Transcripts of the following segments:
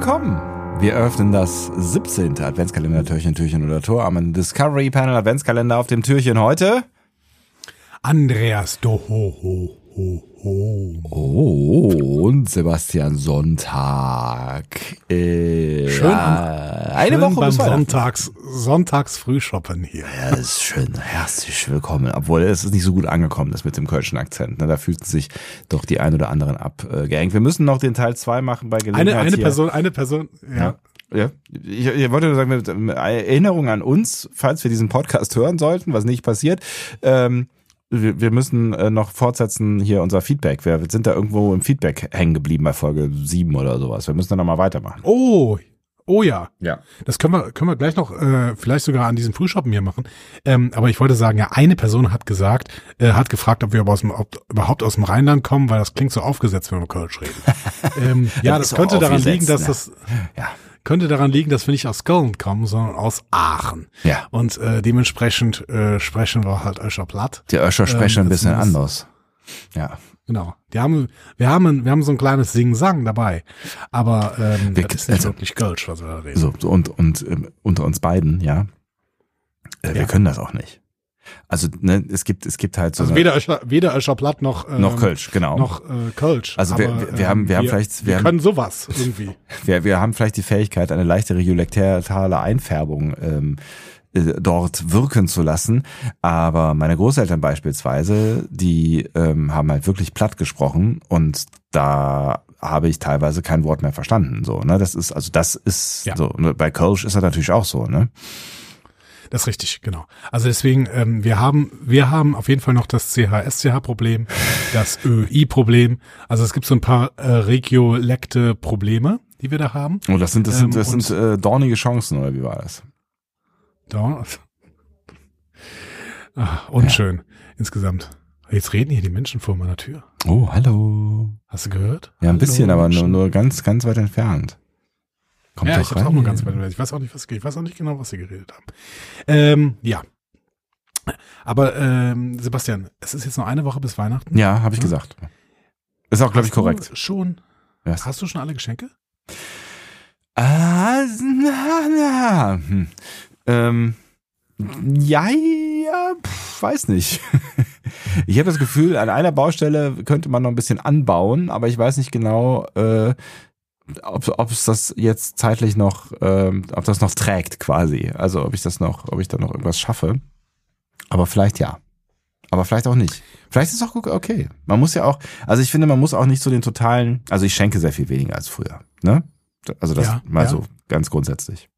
Willkommen. Wir eröffnen das 17. Adventskalender Türchen, Türchen oder Tor am Discovery Panel Adventskalender auf dem Türchen heute. Andreas Dohoho. Oh, und Sebastian Sonntag. Äh, Schön ja, eine Schön Woche beim. Sonntags, Sonntags Frühshoppen hier. Ja, das ist schön. Herzlich willkommen. Obwohl es ist nicht so gut angekommen, das mit dem kölschen Akzent. Ne? Da fühlten sich doch die ein oder anderen abgehängt. Wir müssen noch den Teil 2 machen bei Gelegenheit. Eine, eine hier. Person, eine Person, ja. Ja. Ja, ich, ich wollte nur sagen, mit Erinnerung an uns, falls wir diesen Podcast hören sollten, was nicht passiert, ähm, wir, wir müssen äh, noch fortsetzen hier unser Feedback. Wir sind da irgendwo im Feedback hängen geblieben bei Folge 7 oder sowas. Wir müssen da nochmal weitermachen. Oh, oh ja. Ja. Das können wir, können wir gleich noch, äh, vielleicht sogar an diesem Frühshoppen hier machen. Ähm, aber ich wollte sagen, ja, eine Person hat gesagt, äh, hat gefragt, ob wir aber aus dem, ob, überhaupt aus dem Rheinland kommen, weil das klingt so aufgesetzt, wenn wir Kölsch reden. ähm, ja, Das das, könnte daran liegen, dass ne? das, Ja. Könnte daran liegen, dass wir nicht aus Köln kommen, sondern aus Aachen. Ja. Und äh, dementsprechend äh, sprechen wir halt Öscher platt. Die Öscher sprechen Ähm, ein bisschen anders. Ja. Genau. Die haben, wir haben, wir haben so ein kleines Sing-Sang dabei. Aber ähm, Wir- das ist nicht also- wirklich Kölsch, was wir da reden. So, und, und ähm, unter uns beiden, ja. Äh, Wir Ja. können das auch nicht. Also, ne, es gibt, es gibt halt so Also weder Öscher, weder Öscher platt noch, ähm, noch Kölsch, genau. noch äh, Kölsch. Also wir- Aber, wir- wir haben- wir haben vielleicht- wir wir haben- können sowas irgendwie. Wir, wir haben vielleicht die Fähigkeit, eine leichte regulatorale Einfärbung ähm, äh, dort wirken zu lassen. Aber meine Großeltern beispielsweise, die ähm, haben halt wirklich platt gesprochen und da habe ich teilweise kein Wort mehr verstanden. So, ne? Das ist, also das ist Ja. so. Bei Kölsch ist das natürlich auch so, ne? Das ist richtig, genau. Also deswegen, ähm, wir haben, wir haben auf jeden Fall noch das CH-SCH-Problem, das ÖI-Problem. Also es gibt so ein paar äh, regiolekte Probleme, die wir da haben. Oh, das sind, das sind, Ähm, das sind äh, dornige Chancen, oder wie war das? Da. Ah, unschön insgesamt. Jetzt reden hier die Menschen vor meiner Tür. Oh, hallo. Hast du gehört? Ja, ein bisschen, Hallo, aber nur, nur ganz, ganz weit entfernt. Kommt ja, ich hab's rein. auch nur ganz weit. Ich weiß auch nicht, was ich weiß auch nicht genau, was sie geredet haben. Ähm, ja. Aber ähm, Sebastian, es ist jetzt noch eine Woche bis Weihnachten. Ja, habe ich gesagt. Ist auch, glaube ich, korrekt. Schon. Was? Hast du schon alle Geschenke? Ah, na, na. Hm. Ähm, ja, ja, pf, weiß nicht. Ich habe das Gefühl, an einer Baustelle könnte man noch ein bisschen anbauen, aber ich weiß nicht genau, äh, ob, ob es das jetzt zeitlich noch, ähm, ob das noch trägt quasi. Also ob ich das noch, ob ich da noch irgendwas schaffe. Aber vielleicht ja. Aber vielleicht auch nicht. Vielleicht ist es auch okay. Man muss ja auch, also ich finde, man muss auch nicht so den totalen, also ich schenke sehr viel weniger als früher. Ne? Also das Ja, mal ja. so ganz grundsätzlich.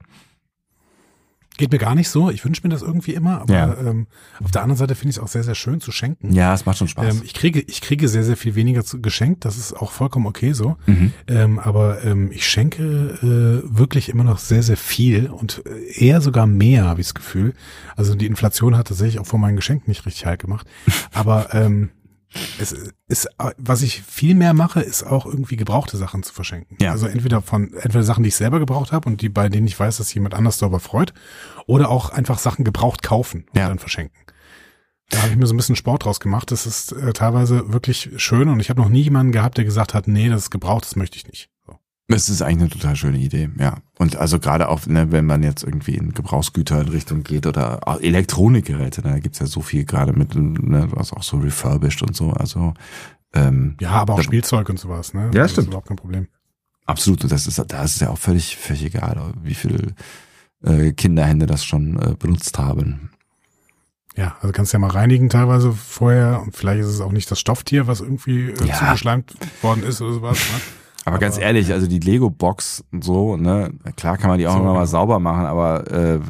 Geht mir gar nicht so. Ich wünsche mir das irgendwie immer. Aber Ja. ähm, auf der anderen Seite finde ich es auch sehr, sehr schön zu schenken. Ja, es macht schon Spaß. Ähm, ich kriege, ich kriege sehr, sehr viel weniger zu, geschenkt. Das ist auch vollkommen okay so. mhm. Ähm, aber ähm, ich schenke äh, wirklich immer noch sehr, sehr viel und äh, eher sogar mehr, habe ich das Gefühl. Also die Inflation hat tatsächlich auch von meinen Geschenken nicht richtig halt gemacht. Aber ähm, es ist, was ich viel mehr mache, ist auch irgendwie gebrauchte Sachen zu verschenken. Ja. Also entweder von entweder Sachen, die ich selber gebraucht habe und die bei denen ich weiß, dass jemand anders darüber freut, oder auch einfach Sachen gebraucht kaufen und Ja. dann verschenken. Da habe ich mir so ein bisschen Sport draus gemacht. Das ist äh, teilweise wirklich schön und ich habe noch nie jemanden gehabt, der gesagt hat, nee, das ist gebraucht, das möchte ich nicht. Das ist eigentlich eine total schöne Idee, ja. Und also gerade auch, ne, wenn man jetzt irgendwie in Gebrauchsgüter in Richtung geht oder auch Elektronikgeräte, ne, da gibt's ja so viel gerade mit, ne, was auch so refurbished und so. Also ähm, Ja, aber auch Da- Spielzeug und sowas, ne? Ja, das stimmt. ist überhaupt kein Problem. absolut, und das ist, da ist es ja auch völlig, völlig egal, wie viel äh, Kinderhände das schon äh, benutzt haben. Ja, also kannst ja mal reinigen teilweise vorher und vielleicht ist es auch nicht das Stofftier, was irgendwie äh, Ja. zugeschleimt worden ist oder sowas. Ne? Aber, ganz ehrlich, also die Lego-Box und so, ne, klar kann man die auch immer mal sauber machen, aber äh,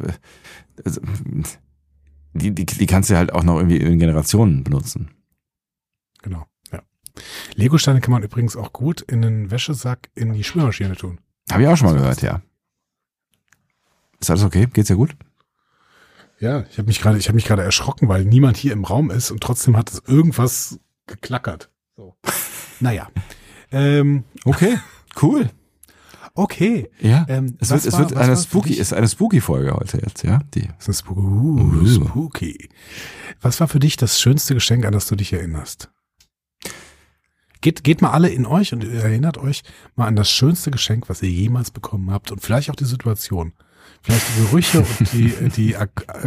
also, die, die, die kannst du halt auch noch irgendwie in Generationen benutzen. Genau. Ja. Legosteine kann man übrigens auch gut in einen Wäschesack in die Spülmaschine tun. Habe ich auch schon mal gehört, ja. Ist alles okay? Geht's dir gut? Ja, ich habe mich gerade, ich habe mich gerade erschrocken, weil niemand hier im Raum ist und trotzdem hat es irgendwas geklackert. So. Naja. Ähm, Okay, cool. okay. Ja. Ähm, es wird, es wird eine spooky, ist eine spooky Folge heute jetzt, ja? Die. Ist spooky. Uh, spooky. Was war für dich das schönste Geschenk, an das du dich erinnerst? Geht, geht mal alle in euch und erinnert euch mal an das schönste Geschenk, was ihr jemals bekommen habt und vielleicht auch die Situation. Vielleicht die Gerüche und die, die,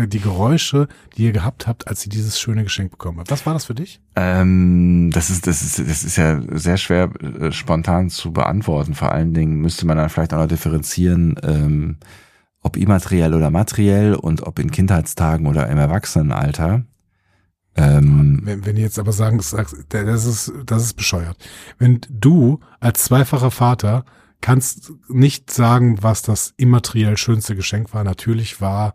die Geräusche, die ihr gehabt habt, als ihr dieses schöne Geschenk bekommen habt. Was war das für dich? Ähm, das ist, das ist, das ist ja sehr schwer äh, spontan zu beantworten. Vor allen Dingen müsste man dann vielleicht auch noch differenzieren, ähm, ob immateriell oder materiell und ob in Kindheitstagen oder im Erwachsenenalter. Ähm, Wenn, wenn ihr jetzt aber sagen, das ist, das ist bescheuert. Wenn du als zweifacher Vater kannst nicht sagen, was das immateriell schönste Geschenk war. Natürlich war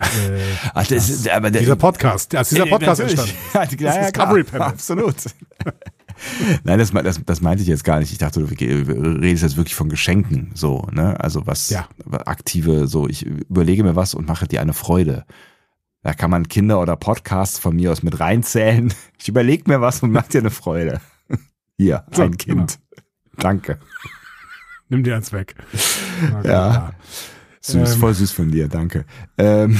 äh, ach, das ist, aber der, dieser Podcast, als dieser Podcast entstanden. Ja, ja, Das Discovery Panel. Absolut. Nein, das, das, das meinte ich jetzt gar nicht. Ich dachte, du redest jetzt wirklich von Geschenken, so, ne? Also was Ja. aktive, so, ich überlege mir was und mache dir eine Freude. Da kann man Kinder oder Podcasts von mir aus mit reinzählen. Ich überlege mir was und mach dir eine Freude. Hier, So, ein Kind. Danke. Nimm dir eins weg. Okay, Ja. Süß, Ähm. voll süß von dir, danke. Ähm,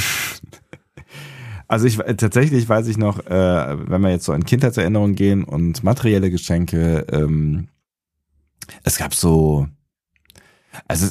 also ich tatsächlich weiß ich noch, äh, wenn wir jetzt so an Kindheitserinnerungen gehen und materielle Geschenke, ähm, es gab so, also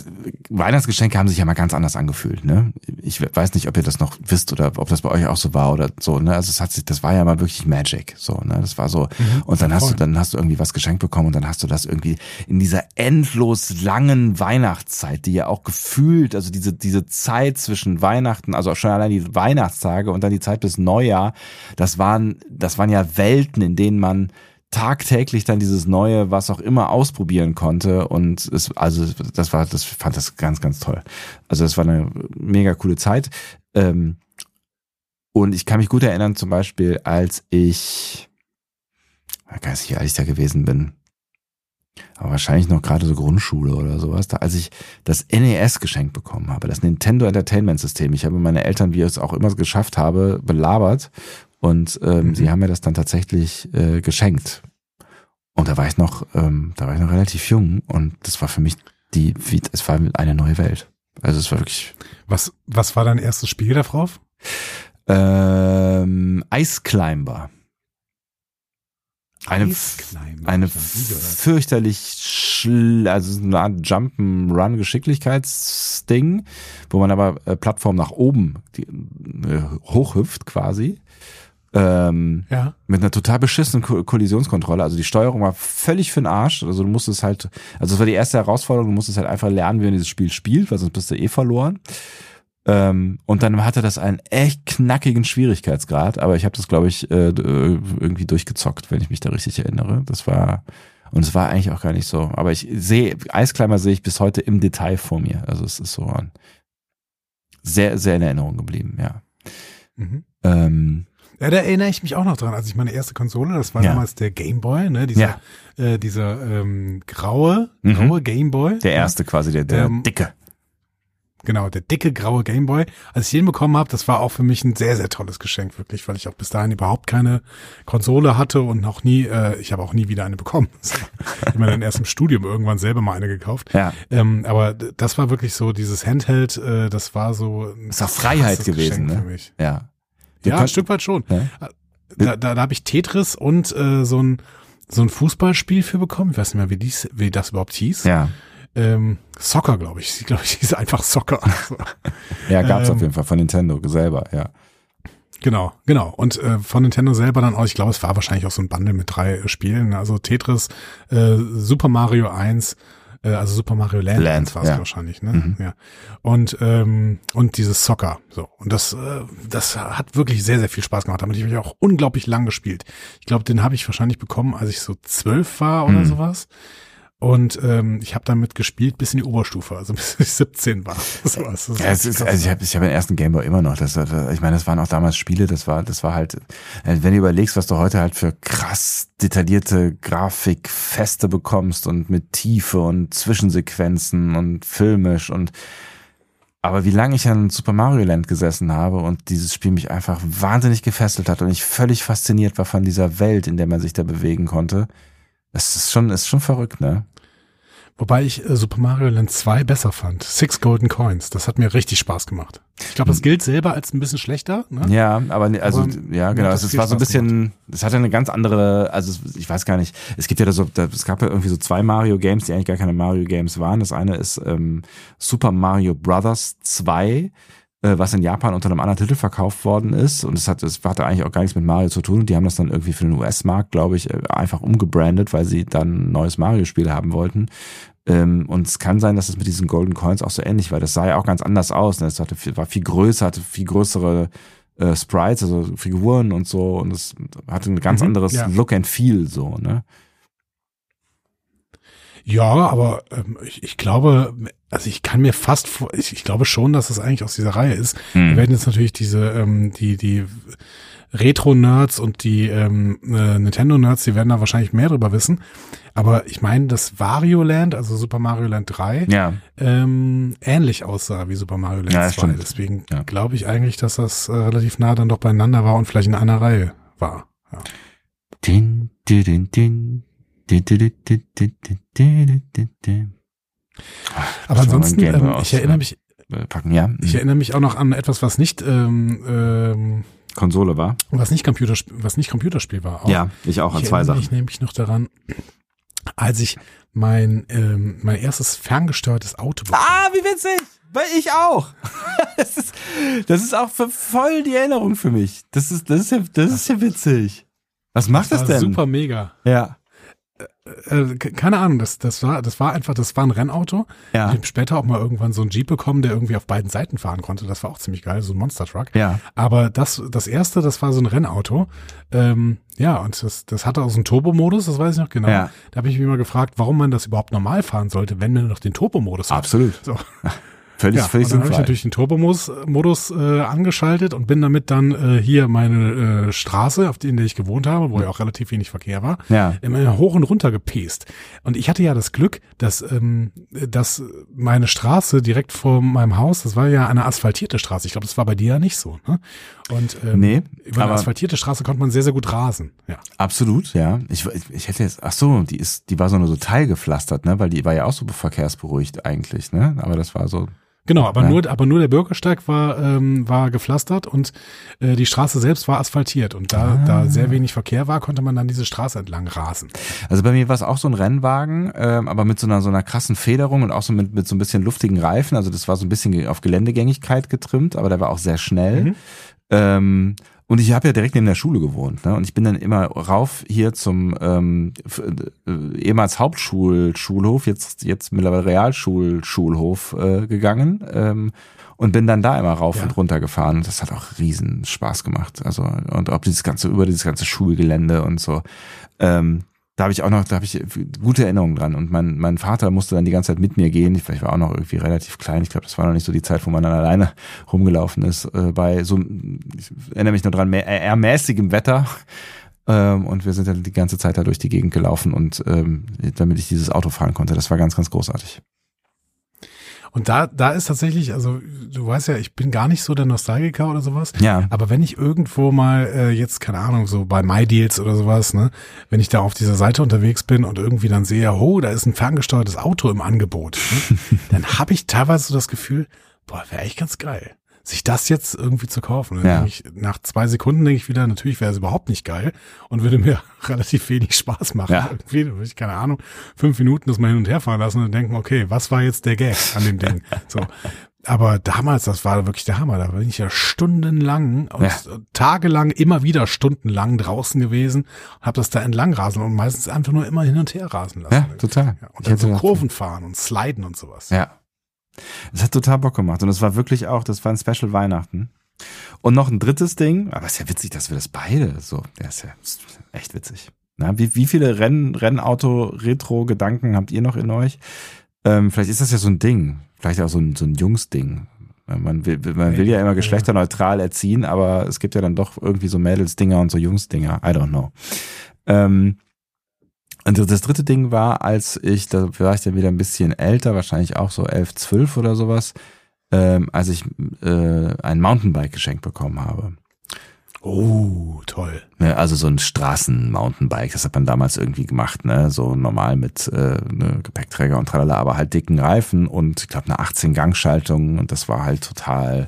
Weihnachtsgeschenke haben sich ja mal ganz anders angefühlt, ne? Ich weiß nicht, ob ihr das noch wisst oder ob das bei euch auch so war oder so, ne? Also es hat sich, das war ja mal wirklich Magic, so, ne? Das war so, und dann hast voll. du, dann hast du irgendwie was geschenkt bekommen und dann hast du das irgendwie in dieser endlos langen Weihnachtszeit, die ja auch gefühlt, also diese, diese Zeit zwischen Weihnachten, also schon allein die Weihnachtstage und dann die Zeit bis Neujahr, das waren, das waren ja Welten, in denen man tagtäglich dann dieses neue, was auch immer ausprobieren konnte und es, also das war, das fand das ganz, ganz toll. Also das war eine mega coole Zeit. Ähm, und ich kann mich gut erinnern, zum Beispiel, als ich, ich weiß nicht, alt ich da gewesen bin, aber wahrscheinlich noch gerade so Grundschule oder sowas, da als ich das NES geschenkt bekommen habe, das Nintendo Entertainment System. Ich habe meine Eltern, wie ich es auch immer geschafft habe, belabert und ähm, Mhm. sie haben mir das dann tatsächlich äh, geschenkt. Und da war ich noch, ähm, da war ich noch relativ jung und das war für mich die, wie, es war eine neue Welt. Also es war wirklich Was, was war dein erstes Spiel da drauf? ähm, Ice Climber. Eine, Eisclimber. eine fürchterlich schl also so eine Art Jump'n'Run Geschicklichkeitsding, wo man aber äh, Plattform nach oben die, äh, hochhüpft quasi. Ähm, Ja. mit einer total beschissenen Ko Kollisionskontrolle. Also die Steuerung war völlig für den Arsch. Also du musstest halt, also das war die erste Herausforderung, du musstest halt einfach lernen, wie man dieses Spiel spielt, weil sonst bist du eh verloren. Ähm, und dann hatte das einen echt knackigen Schwierigkeitsgrad, aber ich habe das, glaube ich, äh, äh, irgendwie durchgezockt, wenn ich mich da richtig erinnere. Das war, und es war eigentlich auch gar nicht so. Aber ich sehe, Eiskleimer sehe ich bis heute im Detail vor mir. Also es ist so ein sehr, sehr in Erinnerung geblieben, ja. Mhm. Ähm, Ja, da erinnere ich mich auch noch dran, als ich meine erste Konsole, das war Ja. damals der Game Boy, ne, dieser, äh, dieser ähm, graue, Mhm. graue Game Boy. der erste quasi, der, der Ähm, dicke. Genau, der dicke graue Game Boy. Als ich den bekommen habe, das war auch für mich ein sehr, sehr tolles Geschenk, wirklich, weil ich auch bis dahin überhaupt keine Konsole hatte und noch nie, äh, ich habe auch nie wieder eine bekommen. ich habe mir dann erst im Studium irgendwann selber mal eine gekauft. Ja. Ähm, aber das war wirklich so, dieses Handheld, äh, das war so ein Ist auch Freiheit gewesen, Geschenk ne? für mich. Ja. Du Ja, ein Stück weit schon. Ne? Da, da, da habe ich Tetris und äh, so ein so ein Fußballspiel für bekommen. Ich weiß nicht mehr, wie, dies, wie das überhaupt hieß. Ja. Ähm, Soccer, glaube ich. Sie, glaube ich, hieß einfach Soccer. So. Ja, gab's Ähm, auf jeden Fall von Nintendo selber, ja. Genau, genau. Und äh, von Nintendo selber dann auch, ich glaube, es war wahrscheinlich auch so ein Bundle mit drei äh, Spielen. Also Tetris, äh, Super Mario 1, äh, also Super Mario Land, Land, war es ja. wahrscheinlich, ne? Mhm. Ja. Und ähm, und dieses Soccer. So. Und das, äh, das hat wirklich sehr, sehr viel Spaß gemacht. Damit habe ich auch unglaublich lang gespielt. Ich glaube, den habe ich wahrscheinlich bekommen, als ich so zwölf war oder Mhm. sowas. Und ähm, ich habe damit gespielt bis in die Oberstufe, also bis ich 17 war. Das ist Ja, es ist, also ich habe ich hab den ersten Gameboy immer noch. Das, das, ich meine, das waren auch damals Spiele, das war, das war halt, äh, wenn du überlegst, was du heute halt für krass detaillierte Grafikfeste bekommst und mit Tiefe und Zwischensequenzen und filmisch und aber wie lange ich an Super Mario Land gesessen habe und dieses Spiel mich einfach wahnsinnig gefesselt hat und ich völlig fasziniert war von dieser Welt, in der man sich da bewegen konnte. Das ist schon, ist schon verrückt, ne? Wobei ich äh, Super Mario Land 2 besser fand. Six Golden Coins. Das hat mir richtig Spaß gemacht. Ich glaube, das gilt selber als ein bisschen schlechter. Ne? Ja, aber ne- also Aber ja, genau. Es war so ein bisschen, es hatte eine ganz andere, also ich weiß gar nicht. Es gibt ja da so, da, es gab ja irgendwie so zwei Mario Games, die eigentlich gar keine Mario Games waren. Das eine ist ähm, Super Mario Brothers 2 äh, was in Japan unter einem anderen Titel verkauft worden ist und es hat es hatte eigentlich auch gar nichts mit Mario zu tun und die haben das dann irgendwie für den US-Markt, glaube ich, äh, einfach umgebrandet, weil sie dann ein neues Mario-Spiel haben wollten. Ähm, und es kann sein, dass es mit diesen Golden Coins auch so ähnlich war. Das sah ja auch ganz anders aus. Ne? Es hatte viel, war viel größer, hatte viel größere äh, Sprites, also Figuren und so. Und es hatte ein ganz Mhm, anderes ja. Look and Feel so. Ne? Ja, aber ähm, ich, ich glaube, also ich kann mir fast ich, ich glaube schon, dass es eigentlich aus dieser Reihe ist. Hm. Wir werden jetzt natürlich diese, ähm, die, die Retro-Nerds und die ähm, äh, Nintendo-Nerds, die werden da wahrscheinlich mehr drüber wissen. Aber ich meine, dass Wario Land, also Super Mario Land 3, Ja, ähm, ähnlich aussah wie Super Mario Land Ja, 2. das stimmt. Deswegen Ja. glaube ich eigentlich, dass das äh, relativ nah dann doch beieinander war und vielleicht in einer Reihe war. Ja. Din, din, din, din. Aber ansonsten, ähm, ich erinnere mich, packen, ja. Ich erinnere mich auch noch an etwas, was nicht ähm, ähm, Konsole war. Was nicht Computerspiel, was nicht Computerspiel war. Auch. Ja, ich auch an ich zwei Sachen. Ich nehme mich noch daran, als ich mein ähm, mein erstes ferngesteuertes Auto bekam. Ah, wie witzig! Weil ich auch. Das ist, das ist auch voll die Erinnerung für mich. Das ist, das ist ja, das ist ja witzig. Was macht das, das denn? Super mega. Ja. Äh, ke- keine Ahnung, das, das war, das war einfach, das war ein Rennauto. Ja. Ich habe später auch mal irgendwann so einen Jeep bekommen, der irgendwie auf beiden Seiten fahren konnte. Das war auch ziemlich geil, so ein Monster Truck. Ja. Aber das, das erste, das war so ein Rennauto. Ähm, ja, und das, das hatte auch so einen Turbomodus, das weiß ich noch genau. Ja. Da habe ich mich mal gefragt, warum man das überhaupt normal fahren sollte, wenn man noch den Turbomodus hat. Absolut. So. Völlig, Ja, völlig und dann habe ich natürlich den Turbomodus Modus, äh, angeschaltet und bin damit dann äh, hier meine äh, Straße, auf der ich gewohnt habe, wo ja auch relativ wenig Verkehr war, Ja. immer hoch und runter gepest. Und ich hatte ja das Glück, dass, ähm, dass meine Straße direkt vor meinem Haus, das war ja eine asphaltierte Straße. Ich glaube, das war bei dir ja nicht so. Ne? Und ähm, Nee, über eine asphaltierte Straße konnte man sehr, sehr gut rasen. Ja. Absolut, ja. Ich, ich, ich hätte jetzt, ach so, die ist, die war so nur so teilgepflastert, ne, weil die war ja auch so verkehrsberuhigt eigentlich, ne, aber das war so, Genau, aber Ja. nur, aber nur der Bürgersteig war, ähm, war gepflastert und äh, die Straße selbst war asphaltiert. Und da, Ah. da sehr wenig Verkehr war, konnte man dann diese Straße entlang rasen. Also bei mir war es auch so ein Rennwagen, ähm, aber mit so einer so einer krassen Federung und auch so mit, mit so ein bisschen luftigen Reifen. Also das war so ein bisschen auf Geländegängigkeit getrimmt, aber der war auch sehr schnell. Mhm. Ähm, und ich habe ja direkt neben der Schule gewohnt, ne? Und ich bin dann immer rauf hier zum ähm, äh, ehemals Hauptschul-Schulhof, jetzt jetzt mittlerweile Realschul-Schulhof äh, gegangen. Ähm, und bin dann da immer rauf Ja. und runter gefahren. Und das hat auch riesen Spaß gemacht. Also, und ob dieses ganze, über dieses ganze Schulgelände und so. Ähm, da habe ich auch noch, da habe ich gute Erinnerungen dran. Und mein, mein Vater musste dann die ganze Zeit mit mir gehen. Ich, ich war auch noch irgendwie relativ klein. Ich glaube, das war noch nicht so die Zeit, wo man dann alleine rumgelaufen ist. Äh, bei so, ich erinnere mich nur dran, mehr, eher mäßigem Wetter. Ähm, und wir sind dann die ganze Zeit da durch die Gegend gelaufen und ähm, damit ich dieses Auto fahren konnte. Das war ganz, ganz großartig. Und da, da ist tatsächlich, also du weißt ja, ich bin gar nicht so der Nostalgiker oder sowas. Ja. Aber wenn ich irgendwo mal äh, jetzt, keine Ahnung, so bei MyDeals oder sowas, ne, wenn ich da auf dieser Seite unterwegs bin und irgendwie dann sehe, oh, da ist ein ferngesteuertes Auto im Angebot, ne, dann habe ich teilweise so das Gefühl, boah, wäre echt ganz geil, sich das jetzt irgendwie zu kaufen. Ja. ich, nach zwei Sekunden denke ich wieder, natürlich wäre es überhaupt nicht geil und würde mir relativ wenig Spaß machen. Ja. Irgendwie, würde ich, keine Ahnung, fünf Minuten das mal hin und her fahren lassen und denken, okay, was war jetzt der Gag an dem Ding? So. Aber damals, das war wirklich der Hammer. Da bin ich ja stundenlang und Ja. tagelang immer wieder stundenlang draußen gewesen, habe das da entlang rasen und meistens einfach nur immer hin und her rasen lassen. Ja, total. Ja, und dann so Kurven fahren und sliden und sowas. Ja. Es hat total Bock gemacht. Und es war wirklich auch, das war ein Special Weihnachten. Und noch ein drittes Ding, aber es ist ja witzig, dass wir das beide so, der ist ja echt witzig. Na, wie, wie viele Renn, Rennauto-Retro-Gedanken habt ihr noch in euch? Ähm, vielleicht ist das ja so ein Ding. Vielleicht auch so ein, so ein Jungsding. Man will, man will ja immer geschlechterneutral erziehen, aber es gibt ja dann doch irgendwie so Mädelsdinger und so Jungsdinger. I don't know. Ähm, und das dritte Ding war, als ich, da war ich dann wieder ein bisschen älter, wahrscheinlich auch so elf, zwölf oder sowas, ähm, als ich äh, ein Mountainbike geschenkt bekommen habe. Oh, toll. Ja, also so ein Straßen-Mountainbike, das hat man damals irgendwie gemacht, ne? So normal mit äh, ne, Gepäckträger und tralala, aber halt dicken Reifen und ich glaube eine 18-Gang-Schaltung und das war halt total.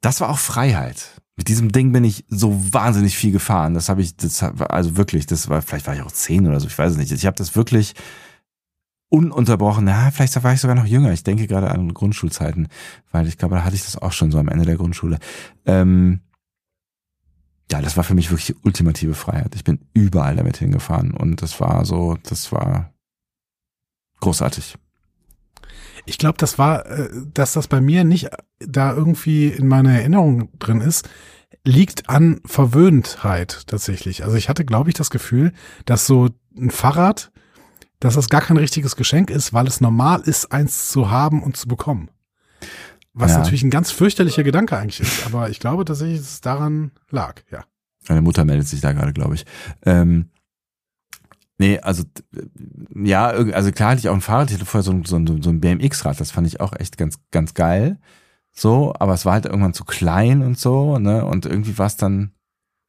Das war auch Freiheit. Mit diesem Ding bin ich so wahnsinnig viel gefahren. Das habe ich, das also wirklich, das war, vielleicht war ich auch zehn oder so, ich weiß es nicht. Ich habe das wirklich ununterbrochen, na, vielleicht war ich sogar noch jünger. Ich denke gerade an Grundschulzeiten, weil ich glaube, da hatte ich das auch schon so am Ende der Grundschule. Ähm, ja, das war für mich wirklich die ultimative Freiheit. Ich bin überall damit hingefahren und das war so, das war großartig. Ich glaube, das war, äh, dass das bei mir nicht da irgendwie in meiner Erinnerung drin ist, liegt an Verwöhntheit tatsächlich. Also ich hatte, glaube ich, das Gefühl, dass so ein Fahrrad, dass das gar kein richtiges Geschenk ist, weil es normal ist, eins zu haben und zu bekommen. Was ja. natürlich ein ganz fürchterlicher Gedanke eigentlich ist, aber ich glaube tatsächlich, dass es daran lag, ja. Meine Mutter meldet sich da gerade, glaube ich. Ähm, nee, also ja, also klar hatte ich auch ein Fahrrad, ich hatte vorher so, ein, so, ein, so ein BMX-Rad, das fand ich auch echt ganz, ganz geil. So, aber es war halt irgendwann zu klein und so, ne? Und irgendwie war es dann,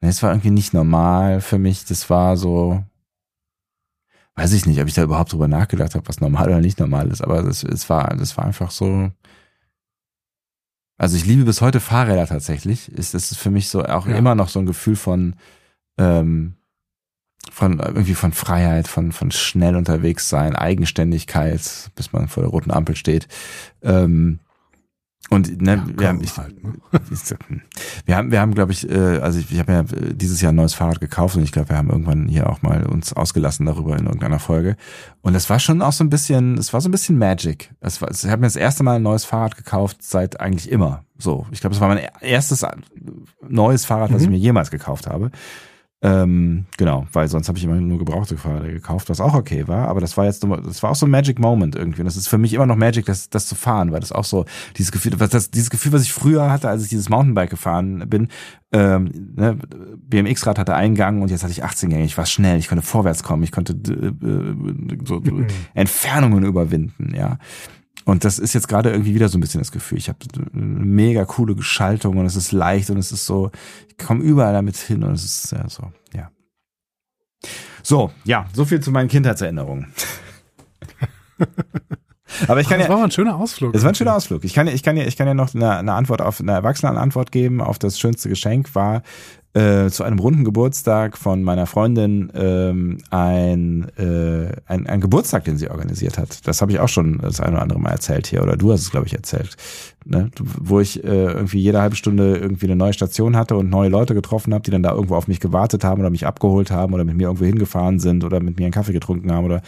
ne, es war irgendwie nicht normal für mich. Das war so, weiß ich nicht, ob ich da überhaupt drüber nachgedacht habe, was normal oder nicht normal ist, aber das, es war, das war einfach so, also ich liebe bis heute Fahrräder tatsächlich. Ist das ist für mich so auch ja. immer noch so ein Gefühl von ähm, von irgendwie von Freiheit, von von schnell unterwegs sein, Eigenständigkeit, bis man vor der roten Ampel steht. Ähm, und ne, ja, wir, haben, ich, halt, ne? wir haben, wir haben, glaube ich, äh, also ich, ich habe ja dieses Jahr ein neues Fahrrad gekauft und ich glaube, wir haben irgendwann hier auch mal uns ausgelassen darüber in irgendeiner Folge. Und es war schon auch so ein bisschen, es war so ein bisschen Magic. Es war, ich habe mir das erste Mal ein neues Fahrrad gekauft seit eigentlich immer. So, ich glaube, es war mein erstes neues Fahrrad, was mhm. ich mir jemals gekauft habe. Ähm, genau, weil sonst habe ich immer nur gebrauchte Fahrräder gekauft, was auch okay war. Aber das war jetzt, das war auch so ein Magic Moment irgendwie. Und das ist für mich immer noch Magic, das, das zu fahren, weil das auch so dieses Gefühl, was das, dieses Gefühl, was ich früher hatte, als ich dieses Mountainbike gefahren bin. Ähm, ne, BMX-Rad hatte einen Gang und jetzt hatte ich 18 Gänge. Ich war schnell, ich konnte vorwärts kommen, ich konnte äh, so, so Entfernungen überwinden, ja. Und das ist jetzt gerade irgendwie wieder so ein bisschen das Gefühl. Ich habe eine mega coole Geschaltung und es ist leicht und es ist so, ich komme überall damit hin und es ist ja so, ja. So, ja, so viel zu meinen Kindheitserinnerungen. Aber ich kann Ach, das ja, war mal ein schöner Ausflug. Das war ein schöner Ausflug. Ich kann, ich kann ja, ich kann ja noch eine, eine Antwort auf eine Erwachsenenantwort geben. Auf das schönste Geschenk war äh, zu einem runden Geburtstag von meiner Freundin ähm, ein, äh, ein, ein Geburtstag, den sie organisiert hat. Das habe ich auch schon das eine oder andere Mal erzählt hier, oder du hast es, glaube ich, erzählt. Ne? Wo ich äh, irgendwie jede halbe Stunde irgendwie eine neue Station hatte und neue Leute getroffen habe, die dann da irgendwo auf mich gewartet haben oder mich abgeholt haben oder mit mir irgendwo hingefahren sind oder mit mir einen Kaffee getrunken haben oder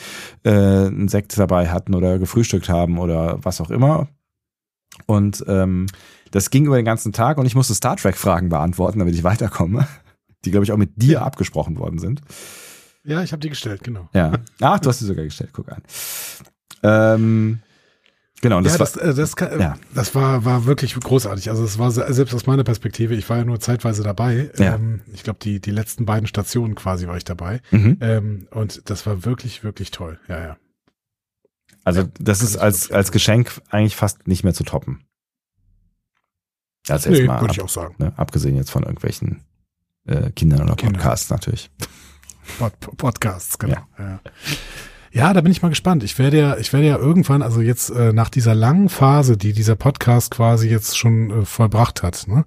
äh, einen Sekt dabei hatten oder gefrühstückt haben oder was auch immer. Und ähm, das ging über den ganzen Tag und ich musste Star Trek-Fragen beantworten, damit ich weiterkomme, die, glaube ich, auch mit dir abgesprochen worden sind. Ja, ich habe die gestellt, genau. Ja. Ach, du hast sie sogar gestellt, guck an. Ähm, genau, und das, ja, war, das, äh, das, ja. das war, war wirklich großartig. Also es war selbst aus meiner Perspektive, ich war ja nur zeitweise dabei. Ja. Ähm, ich glaube, die, die letzten beiden Stationen quasi war ich dabei. Mhm. Ähm, und das war wirklich, wirklich toll. Ja, ja. Also das ist als, als Geschenk eigentlich fast nicht mehr zu toppen. Also nee, würde ab, ich auch sagen. Ne, abgesehen jetzt von irgendwelchen äh, Kindern oder Kinder. Podcasts natürlich. Pod Podcasts, genau. Ja. ja. Ja, da bin ich mal gespannt. Ich werde ja, ich werde ja irgendwann, also jetzt äh, nach dieser langen Phase, die dieser Podcast quasi jetzt schon äh, vollbracht hat, ne,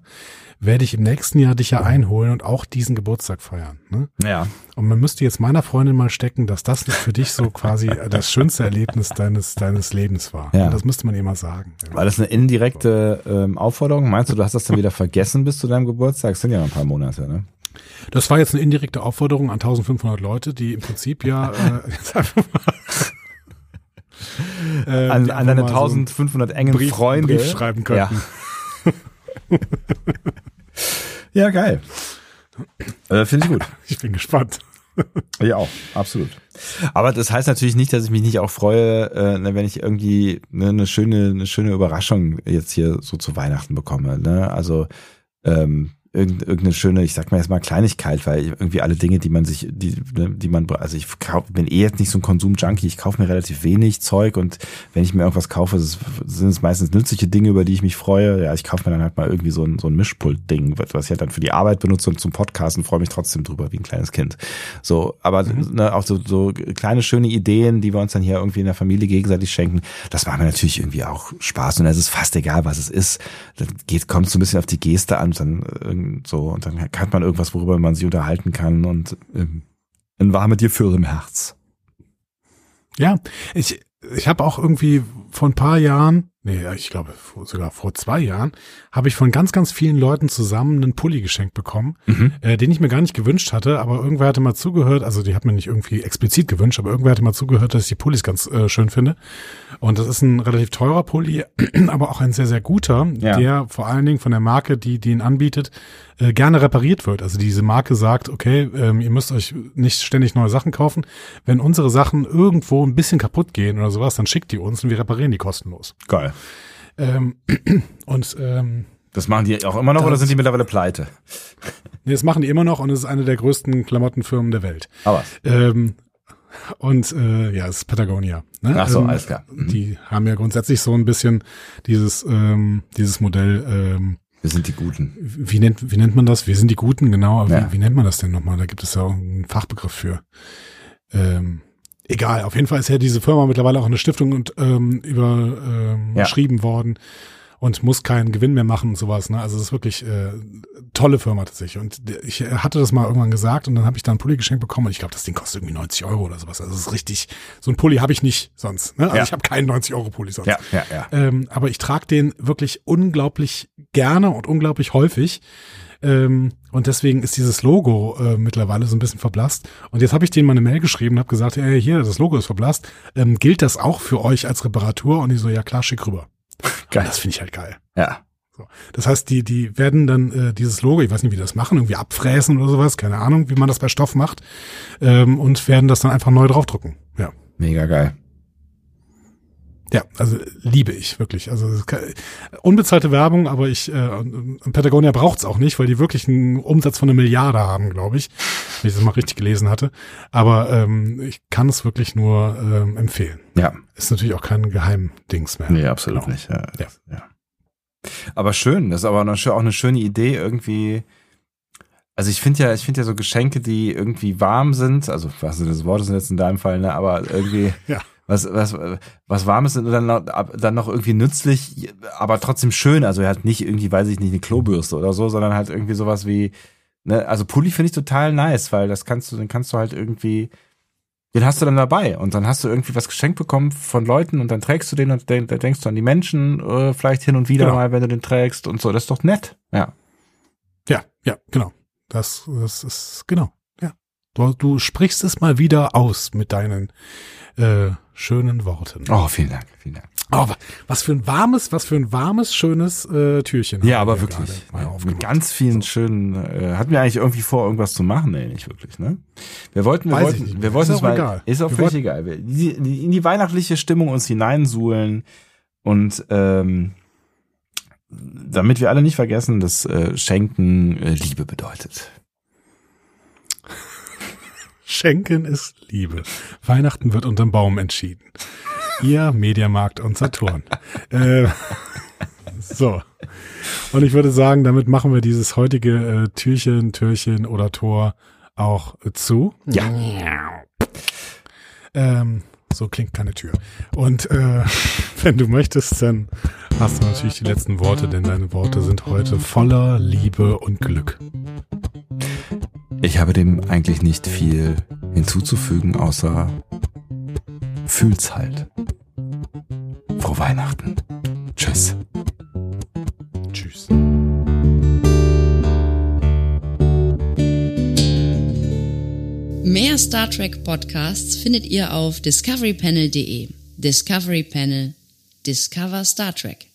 werde ich im nächsten Jahr dich ja einholen und auch diesen Geburtstag feiern. Ne? Ja. Und man müsste jetzt meiner Freundin mal stecken, dass das für dich so quasi das schönste Erlebnis deines, deines Lebens war. Ja. Das müsste man ihr mal sagen. War das eine indirekte ähm, Aufforderung? Meinst du, du hast das dann wieder vergessen bis zu deinem Geburtstag? Das sind ja noch ein paar Monate, ne? Das war jetzt eine indirekte Aufforderung an 1500 Leute, die im Prinzip ja äh, jetzt einfach mal äh, an, an deine 1500 so engen Brief, Freunde Brief schreiben könnten. Ja. ja, geil. Äh, Finde ich gut. Ich bin gespannt. Ja, auch, absolut. Aber das heißt natürlich nicht, dass ich mich nicht auch freue, äh, ne, wenn ich irgendwie ne, eine schöne, eine schöne Überraschung jetzt hier so zu Weihnachten bekomme. Ne? Also ähm, irgendeine schöne, ich sag mal jetzt mal Kleinigkeit, weil irgendwie alle Dinge, die man sich, die, ne, die man, also ich kauf, bin eh jetzt nicht so ein Konsum-Junkie, ich kaufe mir relativ wenig Zeug und wenn ich mir irgendwas kaufe, sind es meistens nützliche Dinge, über die ich mich freue. Ja, ich kaufe mir dann halt mal irgendwie so ein, so ein Mischpult-Ding, was ich halt dann für die Arbeit benutze und zum Podcasten freue mich trotzdem drüber, wie ein kleines Kind. So, aber mhm. ne, auch so, so kleine schöne Ideen, die wir uns dann hier irgendwie in der Familie gegenseitig schenken, das macht mir natürlich irgendwie auch Spaß und es ist fast egal, was es ist. Dann geht, kommt so ein bisschen auf die Geste an, dann so und dann hat man irgendwas, worüber man sich unterhalten kann und ähm, ein warme Gefühl im Herz. Ja, ich ich habe auch irgendwie vor ein paar Jahren nee, ich glaube sogar vor zwei Jahren, habe ich von ganz, ganz vielen Leuten zusammen einen Pulli geschenkt bekommen, mhm. äh, den ich mir gar nicht gewünscht hatte, aber irgendwer hatte mal zugehört, also die hat mir nicht irgendwie explizit gewünscht, aber irgendwer hatte mal zugehört, dass ich die Pullis ganz äh, schön finde. Und das ist ein relativ teurer Pulli, aber auch ein sehr, sehr guter, ja. der vor allen Dingen von der Marke, die, die ihn anbietet, äh, gerne repariert wird. Also diese Marke sagt, okay, ähm, ihr müsst euch nicht ständig neue Sachen kaufen. Wenn unsere Sachen irgendwo ein bisschen kaputt gehen oder sowas, dann schickt die uns und wir reparieren die kostenlos. Geil. Ähm, und ähm, das machen die auch immer noch oder sind die mittlerweile pleite? Nee, das machen die immer noch und es ist eine der größten Klamottenfirmen der Welt. Aber ähm, und äh, ja, es ist Patagonia. Ne? Ach so, ähm, alles klar. Mhm. Die haben ja grundsätzlich so ein bisschen dieses ähm, dieses Modell. Ähm, wir sind die Guten. Wie nennt wie nennt man das? Wir sind die Guten, genau. Aber ja. wie, wie nennt man das denn nochmal? Da gibt es ja auch einen Fachbegriff für. Ähm, egal, auf jeden Fall ist ja diese Firma mittlerweile auch eine Stiftung und ähm, überschrieben ähm, ja. worden und muss keinen Gewinn mehr machen und sowas. Ne? Also es ist wirklich äh, tolle Firma tatsächlich. Und ich hatte das mal irgendwann gesagt und dann habe ich da einen Pulli geschenkt bekommen und ich glaube, das Ding kostet irgendwie 90 Euro oder sowas. Also es ist richtig, so ein Pulli habe ich nicht sonst. Ne? Also ja. ich habe keinen 90 Euro Pulli sonst. Ja, ja, ja. Ähm, aber ich trage den wirklich unglaublich gerne und unglaublich häufig. Ähm, und deswegen ist dieses Logo äh, mittlerweile so ein bisschen verblasst. Und jetzt habe ich denen mal eine Mail geschrieben und habe gesagt, hey, hier, das Logo ist verblasst. Ähm, gilt das auch für euch als Reparatur? Und die so, ja klar, schick rüber. Geil. Das finde ich halt geil. Ja. So. Das heißt, die, die werden dann äh, dieses Logo, ich weiß nicht, wie die das machen, irgendwie abfräsen oder sowas, keine Ahnung, wie man das bei Stoff macht, ähm, und werden das dann einfach neu draufdrucken. Ja. Mega geil. Ja, also liebe ich wirklich. Also unbezahlte Werbung, aber ich äh, Patagonia braucht's auch nicht, weil die wirklich einen Umsatz von einer Milliarde haben, glaube ich, wenn ich das mal richtig gelesen hatte. Aber ähm, ich kann es wirklich nur ähm, empfehlen. Ja. Ist natürlich auch kein Geheimdings mehr. Nee, absolut genau. nicht. Ja. ja. ja. Aber schön, das ist aber auch eine schöne Idee irgendwie. Also ich finde ja, ich finde ja so Geschenke, die irgendwie warm sind, also was sind das Wort ist jetzt in deinem Fall, ne, aber irgendwie ja was, was, was Warmes und dann noch, dann noch irgendwie nützlich, aber trotzdem schön. Also er hat nicht irgendwie, weiß ich nicht, eine Klobürste oder so, sondern halt irgendwie sowas wie, ne, also Pulli finde ich total nice, weil das kannst du, den kannst du halt irgendwie, den hast du dann dabei und dann hast du irgendwie was geschenkt bekommen von Leuten und dann trägst du den und dann denkst du an die Menschen äh, vielleicht hin und wieder genau. mal, wenn du den trägst und so. Das ist doch nett, ja. Ja, ja, genau. Das, das ist, genau, ja. Du, du sprichst es mal wieder aus mit deinen äh, schönen Worten. Oh, vielen Dank, vielen Dank. Oh, was für ein warmes, was für ein warmes, schönes äh, Türchen. Ja, aber wirklich. Mit ganz vielen schönen, äh, hatten wir eigentlich irgendwie vor, irgendwas zu machen? Nee, nicht wirklich, ne? Wir wollten, wir Weiß wollten, wir wollten ist es mal, egal. ist auch völlig egal. Wir, die, in die weihnachtliche Stimmung uns hineinsuhlen und ähm, damit wir alle nicht vergessen, dass äh, Schenken äh, Liebe bedeutet. Schenken ist Liebe. Weihnachten wird unterm Baum entschieden. Ihr Mediamarkt und Saturn. äh, so. Und ich würde sagen, damit machen wir dieses heutige äh, Türchen, Türchen oder Tor auch äh, zu. Ja. Ähm, so klingt keine Tür. Und äh, wenn du möchtest, dann hast du natürlich die letzten Worte, denn deine Worte sind heute voller Liebe und Glück. Ich habe dem eigentlich nicht viel hinzuzufügen, außer fühl's halt. Frohe Weihnachten. Tschüss. Tschüss. Mehr Star Trek Podcasts findet ihr auf discoverypanel.de. Discovery Panel. Discover Star Trek.